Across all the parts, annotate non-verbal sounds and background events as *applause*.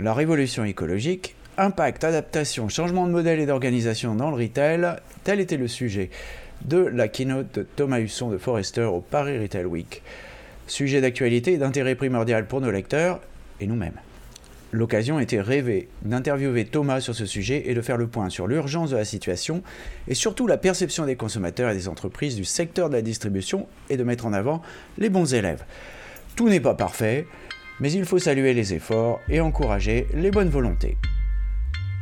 La révolution écologique, impact, adaptation, changement de modèle et d'organisation dans le retail, tel était le sujet de la keynote de Thomas Husson de Forrester au Paris Retail Week. Sujet d'actualité et d'intérêt primordial pour nos lecteurs et nous-mêmes. L'occasion était rêvée d'interviewer Thomas sur ce sujet et de faire le point sur l'urgence de la situation et surtout la perception des consommateurs et des entreprises du secteur de la distribution et de mettre en avant les bons élèves. Tout n'est pas parfait, mais il faut saluer les efforts et encourager les bonnes volontés.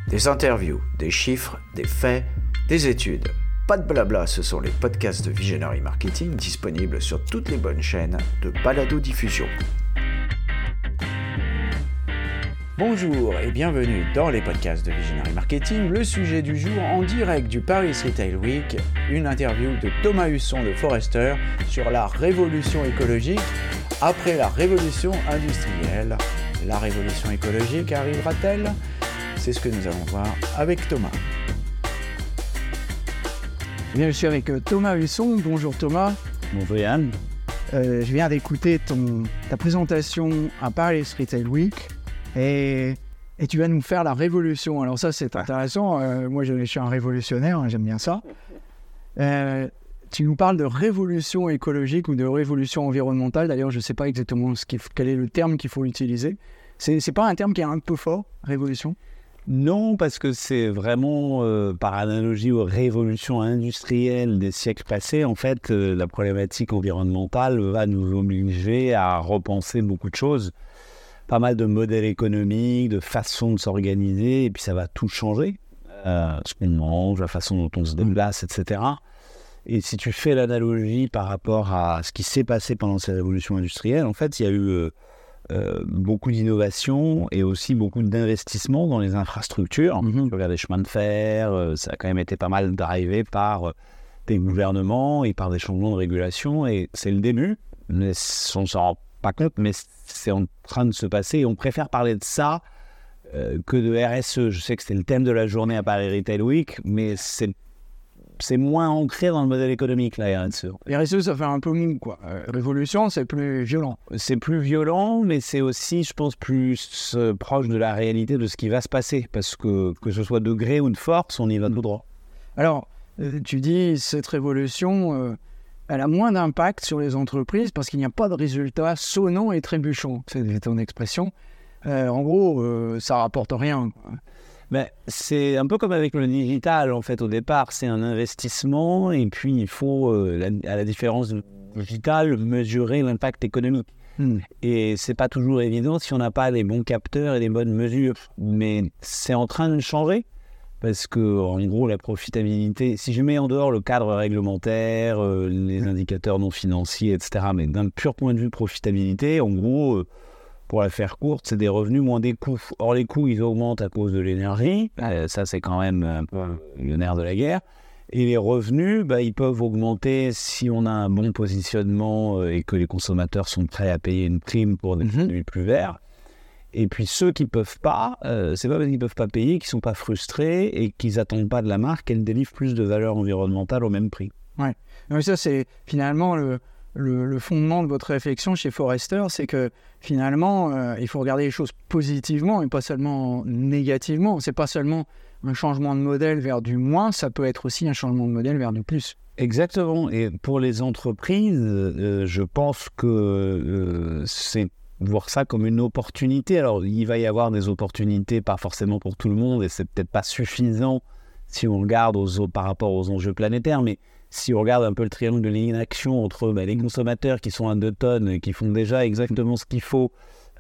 Des interviews, des chiffres, des faits, des études. Pas de blabla, ce sont les podcasts de Visionary Marketing disponibles sur toutes les bonnes chaînes de balado-diffusion. Bonjour et bienvenue dans les podcasts de Visionary Marketing. Le sujet du jour en direct du Paris Retail Week, une interview de Thomas Husson de Forrester sur la révolution écologique après la révolution industrielle. La révolution écologique arrivera-t-elle? C'est ce que nous allons voir avec Thomas. Bien, je suis avec euh, Thomas Husson. Bonjour Thomas. Bonjour Yann. Euh, je viens d'écouter ta présentation à Paris Retail Week et, et, tu vas nous faire la révolution. Alors ça, c'est intéressant. Euh, moi, je, suis un révolutionnaire, hein, j'aime bien ça. Tu nous parles de révolution écologique ou de révolution environnementale. D'ailleurs, je ne sais pas exactement ce quel est le terme qu'il faut utiliser. C'est n'est pas un terme qui est un peu fort, révolution? Non, parce que c'est vraiment, euh, par analogie aux révolutions industrielles des siècles passés, en fait, euh, la problématique environnementale va nous obliger à repenser beaucoup de choses. Pas mal de modèles économiques, de façons de s'organiser, et puis ça va tout changer. Euh, ce qu'on mange, la façon dont on se déplace, etc. Et si tu fais l'analogie par rapport à ce qui s'est passé pendant ces révolutions industrielles, en fait, il y a eu euh, beaucoup d'innovation et aussi beaucoup d'investissement dans les infrastructures. Mm -hmm. les chemins de fer, euh, ça a quand même été pas mal drivé par euh, des gouvernements et par des changements de régulation. Et c'est le début, mais on ne s'en rend pas compte, mais c'est en train de se passer. Et on préfère parler de ça que de RSE. Je sais que c'est le thème de la journée à Paris Retail Week, mais c'est c'est moins ancré dans le modèle économique, la RSE. RSE, ça fait un peu mou, quoi. Euh, révolution, c'est plus violent. C'est plus violent, mais c'est aussi, je pense, plus euh, proche de la réalité de ce qui va se passer. Parce que, que ce soit de gré ou de force, on y va tout droit. Alors, euh, tu dis, cette révolution, elle a moins d'impact sur les entreprises parce qu'il n'y a pas de résultats sonnants et trébuchants. C'est ton expression. en gros, ça rapporte rien. Quoi. C'est un peu comme avec le digital, en fait, au départ, c'est un investissement, et puis il faut, euh, à la différence du digital, mesurer l'impact économique. Hmm. Et c'est pas toujours évident si on n'a pas les bons capteurs et les bonnes mesures. Mais c'est en train de changer, parce que, en gros, la profitabilité, si je mets en dehors le cadre réglementaire, euh, les indicateurs non financiers, etc., mais d'un pur point de vue profitabilité, en gros, euh, pour la faire courte, c'est des revenus moins des coûts. Or, les coûts, ils augmentent à cause de l'énergie. Euh, ça, c'est quand même un peu le nerf de la guerre. Et les revenus, bah, ils peuvent augmenter si on a un bon positionnement euh, et que les consommateurs sont prêts à payer une prime pour des mhm. produits plus verts. Et puis ceux qui ne peuvent pas, euh, c'est pas parce qu'ils ne peuvent pas payer qu'ils ne sont pas frustrés et qu'ils n'attendent pas de la marque qu'elle délivre plus de valeur environnementale au même prix. Ouais. Mais ça, c'est finalement le, le, fondement de votre réflexion chez Forrester, c'est que finalement, euh, il faut regarder les choses positivement et pas seulement négativement. C'est pas seulement un changement de modèle vers du moins, ça peut être aussi un changement de modèle vers du plus. Exactement. Et pour les entreprises, euh, je pense que euh, c'est voir ça comme une opportunité. Alors, il va y avoir des opportunités, pas forcément pour tout le monde, et c'est peut-être pas suffisant si on regarde aux, par rapport aux enjeux planétaires, mais si on regarde un peu le triangle de l'inaction entre bah, les consommateurs qui sont à 2 tonnes et qui font déjà exactement ce qu'il faut,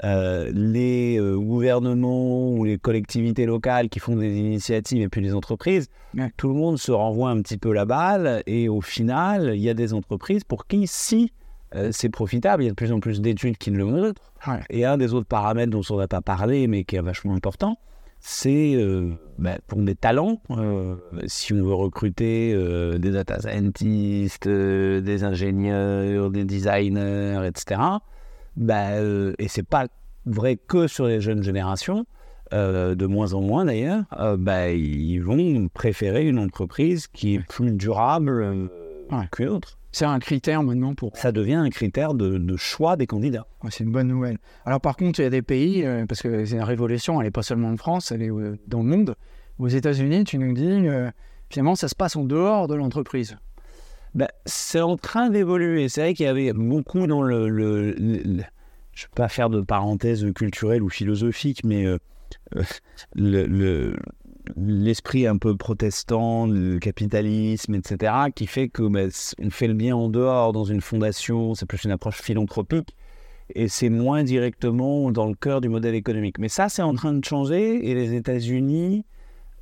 euh, les euh, gouvernements ou les collectivités locales qui font des initiatives et puis les entreprises, tout le monde se renvoie un petit peu la balle et au final, il y a des entreprises pour qui, si euh, c'est profitable, il y a de plus en plus d'études qui le montrent. Et un des autres paramètres dont on n'a pas parlé mais qui est vachement important, c'est euh, bah, pour des talents. Euh, si on veut recruter euh, des data scientists, des ingénieurs, des designers, etc. Bah, et c'est pas vrai que sur les jeunes générations, de moins en moins d'ailleurs, bah, ils vont préférer une entreprise qui est plus durable qu'une autre. C'est un critère maintenant pour. Ça devient un critère de, choix des candidats. c'est une bonne nouvelle. Alors par contre, il y a des pays, euh, parce que c'est une révolution, elle n'est pas seulement en France, elle est euh, dans le monde. Aux États-Unis, tu nous dis, euh, finalement, ça se passe en dehors de l'entreprise. Ben, c'est en train d'évoluer. C'est vrai qu'il y avait beaucoup dans le, je ne vais pas faire de parenthèse culturelle ou philosophique, mais le, l'esprit un peu protestant, le capitalisme, etc., qui fait que bah, on fait le bien en dehors dans une fondation, c'est plus une approche philanthropique, et c'est moins directement dans le cœur du modèle économique. Mais ça, c'est en train de changer, et les États-Unis,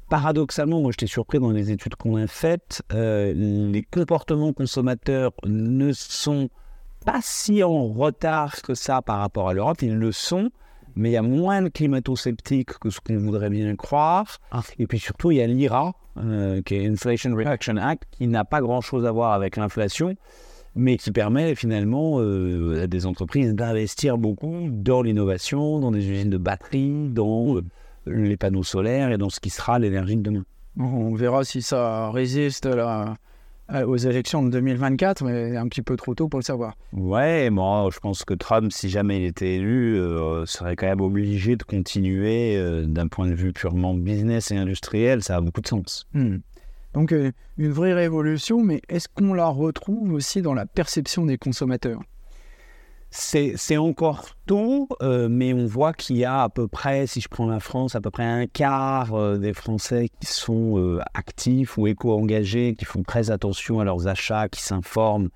paradoxalement, moi j'étais surpris dans les études qu'on a faites, euh, les comportements consommateurs ne sont pas si en retard que ça par rapport à l'Europe, ils le sont, mais il y a moins de climato-sceptiques que ce qu'on voudrait bien croire. Ah. Et puis surtout, il y a l'IRA, euh, qui est Inflation Reduction Act, qui n'a pas grand-chose à voir avec l'inflation, mais qui permet finalement euh, à des entreprises d'investir beaucoup dans l'innovation, dans des usines de batteries, dans euh, les panneaux solaires et dans ce qui sera l'énergie de demain. On verra si ça résiste à aux élections de 2024, mais un petit peu trop tôt pour le savoir. Ouais, moi je pense que Trump, si jamais il était élu, euh, serait quand même obligé de continuer euh, d'un point de vue purement business et industriel. Ça a beaucoup de sens. Hmm. Donc une vraie révolution, mais est-ce qu'on la retrouve aussi dans la perception des consommateurs? C'est encore tôt, euh, mais on voit qu'il y a à peu près, si je prends la France, à peu près un quart euh, des Français qui sont euh, actifs ou éco-engagés, qui font très attention à leurs achats, qui s'informent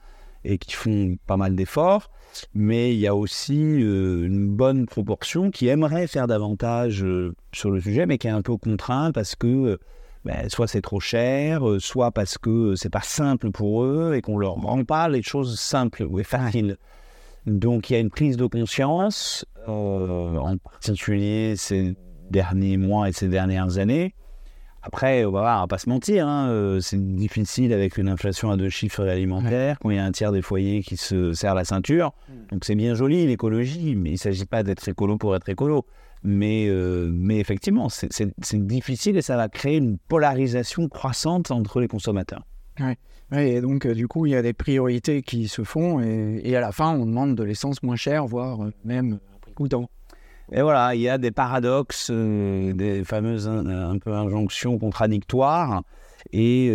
et qui font pas mal d'efforts. Mais il y a aussi une bonne proportion qui aimerait faire davantage sur le sujet, mais qui est un peu contraint parce que ben, soit c'est trop cher, soit parce que c'est pas simple pour eux et qu'on leur rend pas les choses simples ou faciles. Donc il y a une prise de conscience, euh, en particulier ces derniers mois et ces dernières années. Après, on va pas se mentir, hein, euh, c'est difficile avec une inflation à deux chiffres alimentaires, quand il y a un tiers des foyers qui se serrent la ceinture. Mm. Donc c'est bien joli l'écologie, mais il ne s'agit pas d'être écolo pour être écolo. Mais, euh, mais effectivement, c'est difficile et ça va créer une polarisation croissante entre les consommateurs. Ouais et donc, euh, du coup, il y a des priorités qui se font et, à la fin, on demande de l'essence moins chère, voire euh, même un prix coûtant. Et voilà, il y a des paradoxes, euh, des fameuses un, peu injonctions contradictoires. Et,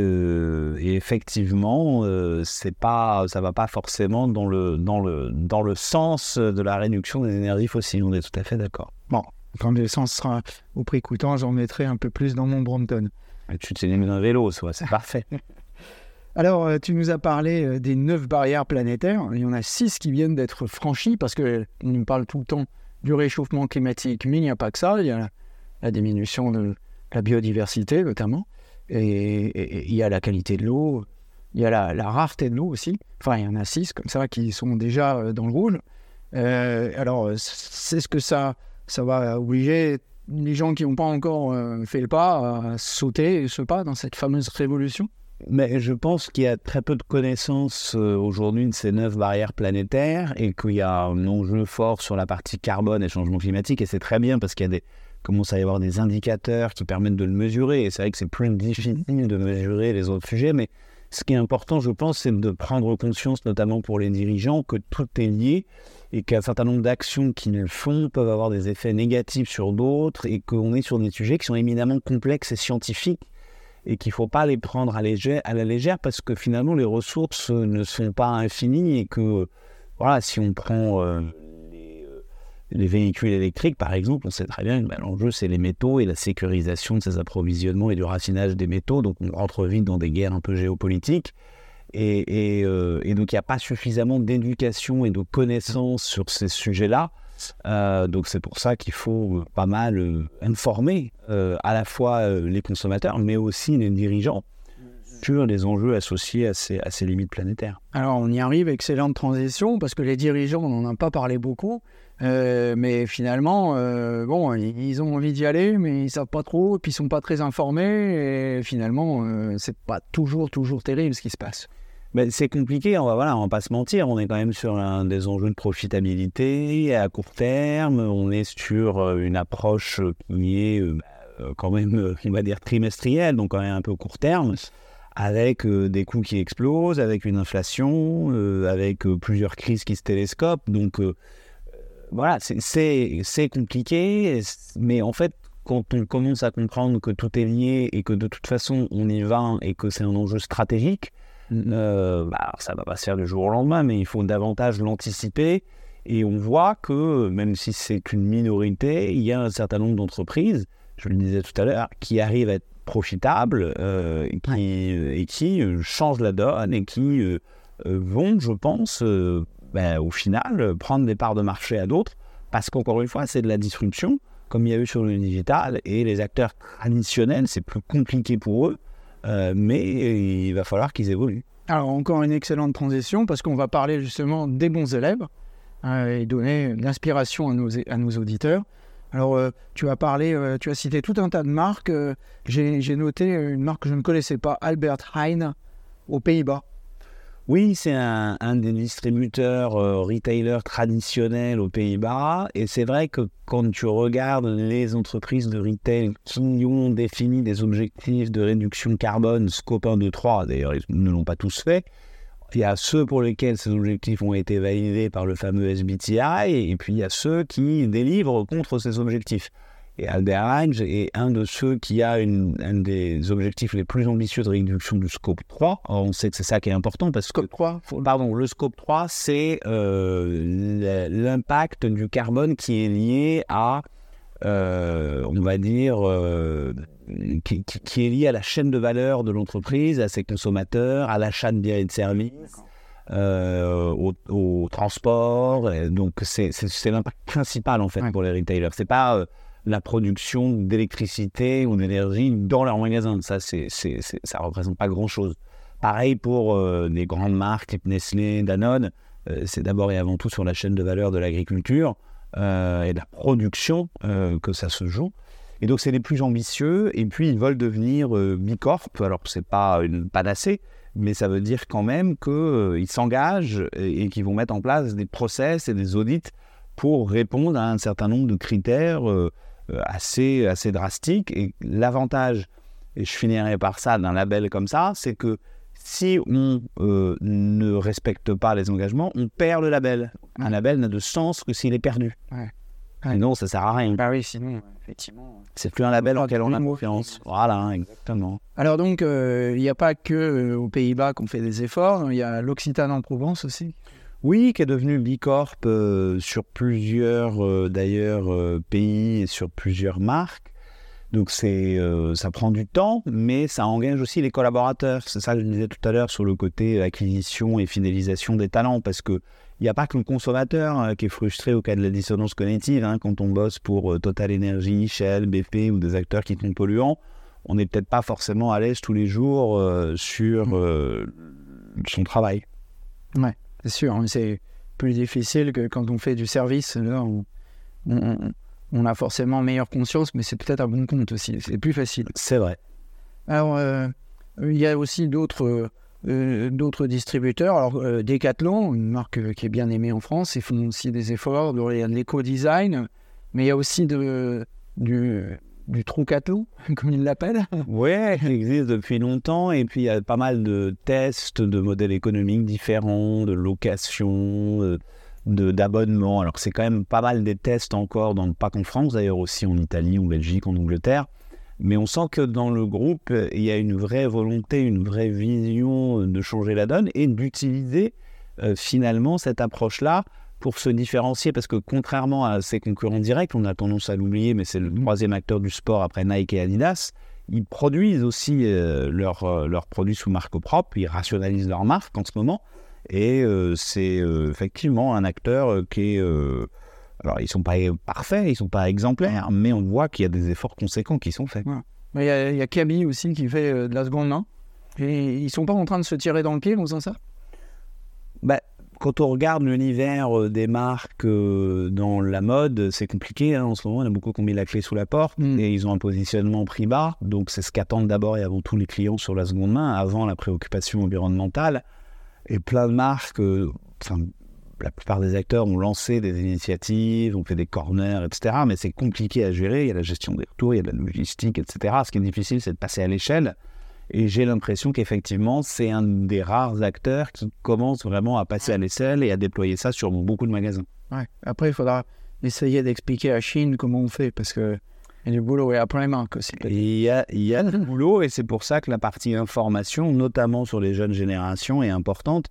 effectivement, c'est pas, ça va pas forcément dans le, dans, le, dans le sens de la réduction des énergies fossiles. On est tout à fait d'accord. Bon, quand l'essence sera au prix coûtant, j'en mettrai un peu plus dans mon Brompton. tu te mis d'un vélo, c'est parfait. *laughs* Alors, euh, tu nous as parlé euh, des neuf barrières planétaires. Il y en a six qui viennent d'être franchies parce qu'on nous parle tout le temps du réchauffement climatique, mais il n'y a pas que ça. Il y a la, diminution de la biodiversité, notamment. Et, il y a la qualité de l'eau. Il y a la, rareté de l'eau aussi. Enfin, il y en a six comme ça qui sont déjà euh, dans le rouge. alors, c'est ce que ça, ça va obliger les gens qui n'ont pas encore fait le pas à sauter ce pas dans cette fameuse révolution mais je pense qu'il y a très peu de connaissances euh, aujourd'hui de ces neuf barrières planétaires et qu'il y a un enjeu fort sur la partie carbone et changement climatique. Et c'est très bien parce qu'il y a des, commence à y avoir des indicateurs qui permettent de le mesurer. Et c'est vrai que c'est plus difficile de mesurer les autres sujets. Mais ce qui est important, je pense, c'est de prendre conscience, notamment pour les dirigeants, que tout est lié et qu'un certain nombre d'actions qu'ils font peuvent avoir des effets négatifs sur d'autres et qu'on est sur des sujets qui sont éminemment complexes et scientifiques et qu'il ne faut pas les prendre à, la légère parce que finalement les ressources ne sont pas infinies et que voilà, si on prend euh, euh, les, véhicules électriques par exemple, on sait très bien que ben, l'enjeu c'est les métaux et la sécurisation de ces approvisionnements et du raffinage des métaux, donc on rentre vite dans des guerres un peu géopolitiques. Et, euh, donc il n'y a pas suffisamment d'éducation et de connaissances sur ces sujets-là euh, donc c'est pour ça qu'il faut euh, pas mal euh, informer à la fois les consommateurs, mais aussi les dirigeants sur les enjeux associés à ces, limites planétaires. Alors on y arrive, excellente transition, parce que les dirigeants, on n'en a pas parlé beaucoup, mais finalement, bon, ils ont envie d'y aller, mais ils savent pas trop, et puis ils sont pas très informés, et finalement, c'est pas toujours, toujours terrible ce qui se passe c'est compliqué, on va, voilà, on va pas se mentir, on est quand même sur des enjeux de profitabilité à court terme, on est sur euh, une approche qui est euh, bah, euh, quand même, on va dire, trimestrielle, donc quand même un peu court terme, avec des coûts qui explosent, avec une inflation, avec plusieurs crises qui se télescopent. Donc voilà, c'est compliqué, mais en fait, quand on commence à comprendre que tout est lié et que de toute façon on y va et que c'est un enjeu stratégique. Euh, ça va pas se faire du jour au lendemain, mais il faut davantage l'anticiper. Et on voit que même si c'est une minorité, il y a un certain nombre d'entreprises, je le disais tout à l'heure, qui arrivent à être profitables euh, et, qui, euh, changent la donne et qui vont, je pense, ben, au final, prendre des parts de marché à d'autres, parce qu'encore une fois, c'est de la disruption comme il y a eu sur le digital. Et les acteurs traditionnels, c'est plus compliqué pour eux, euh, mais il va falloir qu'ils évoluent. Alors encore une excellente transition parce qu'on va parler justement des bons élèves euh, et donner l'inspiration à nos, à nos auditeurs. Alors euh, tu as parlé, tu as cité tout un tas de marques. J'ai noté une marque que je ne connaissais pas, Albert Heijn, aux Pays-Bas. Oui, c'est un, des distributeurs euh, retailers traditionnels aux Pays-Bas. Et c'est vrai que quand tu regardes les entreprises de retail qui ont défini des objectifs de réduction carbone, scope 1, 2, 3, d'ailleurs, ils ne l'ont pas tous fait. Il y a ceux pour lesquels ces objectifs ont été validés par le fameux SBTI, et puis il y a ceux qui délivrent contre ces objectifs. Et est un de ceux qui a une, un des objectifs les plus ambitieux de réduction du scope 3. on sait que c'est ça qui est important parce que. 3 Pardon, le scope 3, c'est euh, l'impact du carbone qui est lié à, euh, on va dire, euh, qui, qui, est lié à la chaîne de valeur de l'entreprise, à ses consommateurs, à l'achat de biens et de services. au, au, transport, donc c'est l'impact principal en fait pour les retailers. C'est pas la production d'électricité ou d'énergie dans leur magasin. Ça, c'est, c'est, ça représente pas grand-chose. Pareil pour euh, des grandes marques Nestlé, Danone. Euh, c'est d'abord et avant tout sur la chaîne de valeur de l'agriculture euh, et de la production que ça se joue. Et donc, c'est les plus ambitieux. Et puis, ils veulent devenir Bicorp. Alors, c'est pas une panacée, mais ça veut dire quand même qu'ils s'engagent et, et qu'ils vont mettre en place des process et des audits pour répondre à un certain nombre de critères euh, assez, assez drastique. Et l'avantage, et je finirai par ça, d'un label comme ça, c'est que si on euh, ne respecte pas les engagements, on perd le label. Un label n'a de sens que s'il est perdu. Ouais. Sinon, ça sert à rien. Bah oui, sinon, effectivement. C'est plus un label en lequel on a confiance. Voilà, exactement. Alors donc, euh, il n'y a pas que aux Pays-Bas qu'on fait des efforts. Il y a l'Occitane en Provence aussi. Oui, qui est devenu Bicorp euh, sur plusieurs euh, d'ailleurs euh, pays et sur plusieurs marques. Donc c'est ça prend du temps, mais ça engage aussi les collaborateurs. C'est ça que je disais tout à l'heure sur le côté acquisition et fidélisation des talents, parce que il n'y a pas que le consommateur qui est frustré au cas de la dissonance cognitive. Hein, quand on bosse pour Total Energy, Shell, BP ou des acteurs qui sont polluants, on n'est peut-être pas forcément à l'aise tous les jours sur son travail. Ouais. C'est sûr, c'est plus difficile que quand on fait du service. Là, on, a forcément meilleure conscience, mais c'est peut-être un bon compte aussi. C'est plus facile. C'est vrai. Alors, euh, il y a aussi d'autres euh, d'autres distributeurs. Alors, euh, Decathlon, une marque qui est bien aimée en France, ils font aussi des efforts dans l'éco-design, mais il y a aussi de, du du Trucato, *laughs* comme ils l'appellent. Oui, il existe depuis longtemps et puis il y a pas mal de tests de modèles économiques différents, de location, euh, d'abonnement. Alors c'est quand même pas mal des tests encore, dans, pas qu'en France d'ailleurs, aussi en Italie, en Belgique, en Angleterre. Mais on sent que dans le groupe, il y a une vraie volonté, une vraie vision de changer la donne et d'utiliser euh, finalement cette approche-là pour se différencier, parce que contrairement à ses concurrents directs, on a tendance à l'oublier, mais c'est le mhm. troisième acteur du sport après Nike et Adidas, ils produisent aussi euh, euh, leurs produits sous marque propre, ils rationalisent leur marque en ce moment, et euh, c'est effectivement un acteur qui est... alors, ils ne sont pas parfaits, ils ne sont pas exemplaires, mais on voit qu'il y a des efforts conséquents qui sont faits. Il y, a, Kaby aussi qui fait de la seconde main, et ils ne sont pas en train de se tirer dans le pied en faisant ça? Bah, quand on regarde l'univers euh, des marques euh, dans la mode, c'est compliqué. Hein, en ce moment, il y a beaucoup qui ont mis la clé sous la porte mm. et ils ont un positionnement prix bas. Donc, c'est ce qu'attendent d'abord et avant tout les clients sur la seconde main, avant la préoccupation environnementale. Et plein de marques, euh, enfin, la plupart des acteurs ont lancé des initiatives, ont fait des corners, etc. Mais c'est compliqué à gérer. Il y a la gestion des retours, il y a de la logistique, etc. Ce qui est difficile, c'est de passer à l'échelle. Et j'ai l'impression qu'effectivement, c'est un des rares acteurs qui commence vraiment à passer à l'aisselle et à déployer ça sur beaucoup de magasins. Ouais. Après, il faudra essayer d'expliquer à Chine comment on fait, parce que il y a du boulot et après Primark aussi. Il y a, il y a du boulot et c'est pour ça que la partie information, notamment sur les jeunes générations, est importante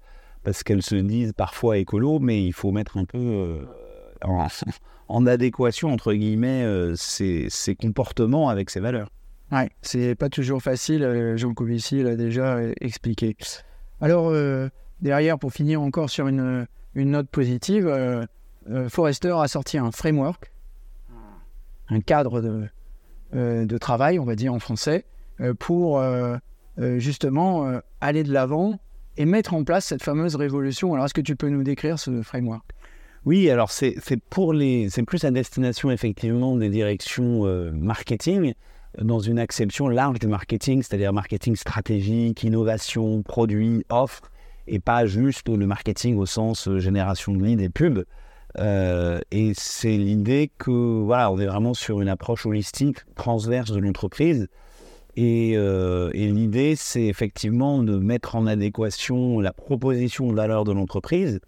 parce qu'elles se disent parfois écolo, mais il faut mettre un peu euh, en, *laughs* en, adéquation, entre guillemets, euh, ces, ces, comportements avec ces valeurs. Ouais, c'est pas toujours facile, euh, Jean Covici l'a déjà expliqué. Alors, derrière, pour finir encore sur une, une note positive, Forrester a sorti un framework un cadre de, euh, de, travail, on va dire en français, euh, pour euh, justement aller de l'avant et mettre en place cette fameuse révolution. Alors, est-ce que tu peux nous décrire ce framework? Oui, alors c'est pour les, c'est plus à destination effectivement des directions marketing dans une acception large du marketing, c'est-à-dire marketing stratégique, innovation, produit, offre, et pas juste le marketing au sens génération de leads et pubs. Euh, et c'est l'idée que voilà, on est vraiment sur une approche holistique, transverse de l'entreprise. Et, euh, et l'idée, c'est effectivement de mettre en adéquation la proposition de valeur de l'entreprise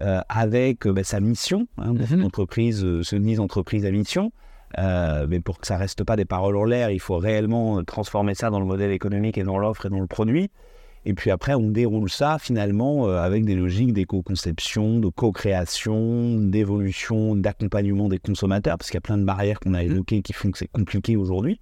euh, avec bah, sa mission. Hein, L'entreprise se mise entreprise à mission. Mais pour que ça reste pas des paroles en l'air, il faut réellement transformer ça dans le modèle économique et dans l'offre et dans le produit. Et puis après, on déroule ça finalement euh, avec des logiques d'éco-conception, de co-création, d'évolution, d'accompagnement des consommateurs, parce qu'il y a plein de barrières qu'on a mmh. évoquées qui font que c'est compliqué aujourd'hui.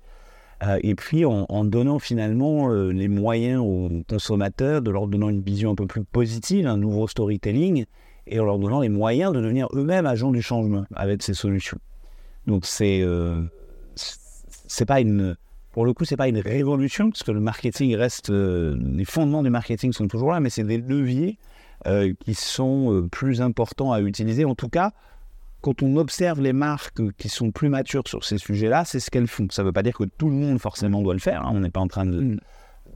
Euh, et puis en, donnant finalement euh, les moyens aux consommateurs, de leur donnant une vision un peu plus positive, un nouveau storytelling, et en leur donnant les moyens de devenir eux-mêmes agents du changement avec ces solutions. Donc c'est c'est pas une pour le coup, c'est pas une révolution, parce que le marketing reste. Euh, les fondements du marketing sont toujours là, mais c'est des leviers euh, qui sont euh, plus importants à utiliser. En tout cas, quand on observe les marques qui sont plus matures sur ces sujets-là, c'est ce qu'elles font. Ça ne veut pas dire que tout le monde forcément doit le faire. Hein. On n'est pas en train de, mm.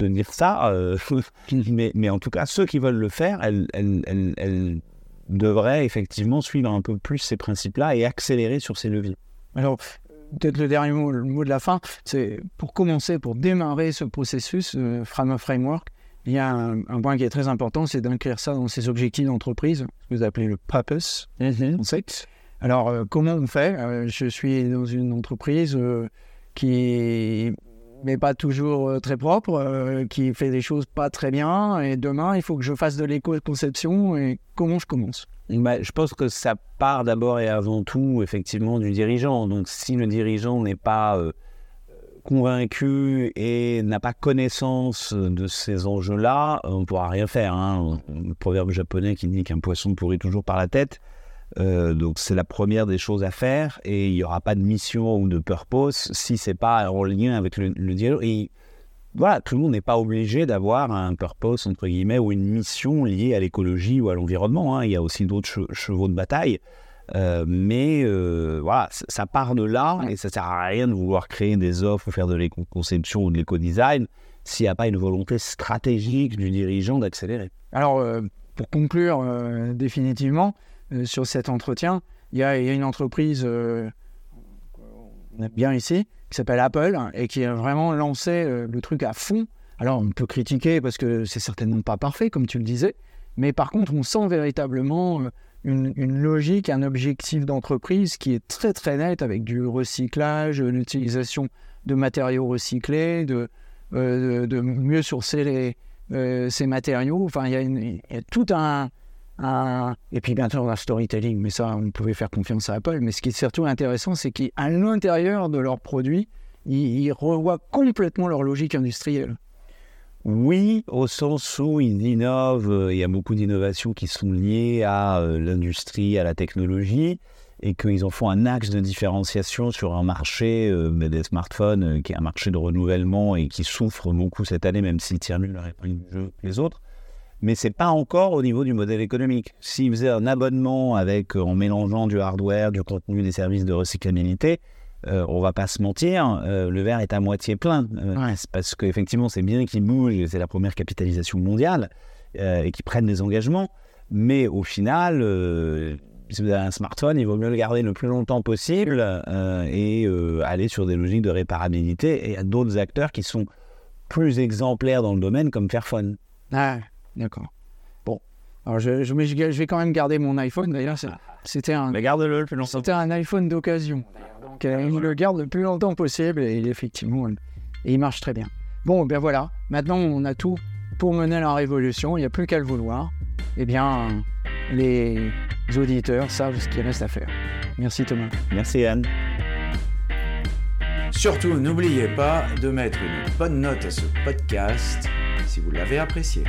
de dire ça. *laughs* mais, mais, en tout cas, ceux qui veulent le faire, elles, elles, elles, elles devraient effectivement suivre un peu plus ces principes-là et accélérer sur ces leviers. Alors, peut-être le dernier mot, le mot de la fin, c'est pour commencer, pour démarrer ce processus, euh, Framework, il y a un, point qui est très important, c'est d'inclure ça dans ses objectifs d'entreprise, ce que vous appelez le purpose. Mm Alors, euh, comment on fait? Euh, Je suis dans une entreprise euh, qui n'est pas toujours très propre, qui fait des choses pas très bien, et demain, il faut que je fasse de l'éco-conception, et comment je commence? Bah, je pense que ça part d'abord et avant tout effectivement du dirigeant. Donc si le dirigeant n'est pas euh, convaincu et n'a pas connaissance de ces enjeux-là, on ne pourra rien faire. Hein. Le proverbe japonais qui dit qu'un poisson pourrit toujours par la tête. Euh, donc c'est la première des choses à faire et il n'y aura pas de mission ou de purpose si c'est pas en lien avec le, dialogue voilà, tout le monde n'est pas obligé d'avoir un purpose, entre guillemets, ou une mission liée à l'écologie ou à l'environnement. Hein. Il y a aussi d'autres chevaux de bataille. Euh, mais euh, voilà, ça part de là et ça sert à rien de vouloir créer des offres ou faire de l'éco-conception ou de l'éco-design s'il n'y a pas une volonté stratégique du dirigeant d'accélérer. Alors, pour conclure définitivement sur cet entretien, il y, a une entreprise bien ici qui s'appelle Apple et qui a vraiment lancé euh, le truc à fond. Alors on peut critiquer parce que c'est certainement pas parfait, comme tu le disais, mais par contre on sent véritablement euh, une, logique, un objectif d'entreprise qui est très très net avec du recyclage, l'utilisation de matériaux recyclés, de, euh, mieux sourcer ces matériaux. Enfin, il y, a tout un, et puis bien sûr, la storytelling, mais ça, on pouvait faire confiance à Apple. Mais ce qui est surtout intéressant, c'est qu'à l'intérieur de leurs produits, ils, revoient complètement leur logique industrielle. Oui, au sens où ils innovent, euh, il y a beaucoup d'innovations qui sont liées à euh, l'industrie, à la technologie, et qu'ils en font un axe de différenciation sur un marché euh, des smartphones, qui est un marché de renouvellement et qui souffre beaucoup cette année, même s'il tire mieux du jeu que les autres mais c'est pas encore au niveau du modèle économique. S'ils faisaient un abonnement avec, euh, en mélangeant du hardware, du contenu, des services de recyclabilité, euh, on va pas se mentir, euh, le verre est à moitié plein. Parce qu'effectivement, c'est bien qu'ils bougent, c'est la première capitalisation mondiale, et qu'ils prennent des engagements. Mais au final, si vous avez un smartphone, il vaut mieux le garder le plus longtemps possible et aller sur des logiques de réparabilité. Et il y a d'autres acteurs qui sont plus exemplaires dans le domaine comme Fairphone. Ah, d'accord. Bon. Alors, je, je, mais je, je vais quand même garder mon iPhone. D'ailleurs, c'est- c'était un, Mais garde-le le plus longtemps. c'était un iPhone d'occasion. Donc, euh, je le garde le plus longtemps possible et effectivement, euh, et il marche très bien. Bon, ben voilà. Maintenant, on a tout pour mener la révolution. Il n'y a plus qu'à le vouloir. Eh bien, les auditeurs savent ce qu'il reste à faire. Merci Thomas. Merci Anne. Surtout, n'oubliez pas de mettre une bonne note à ce podcast si vous l'avez apprécié.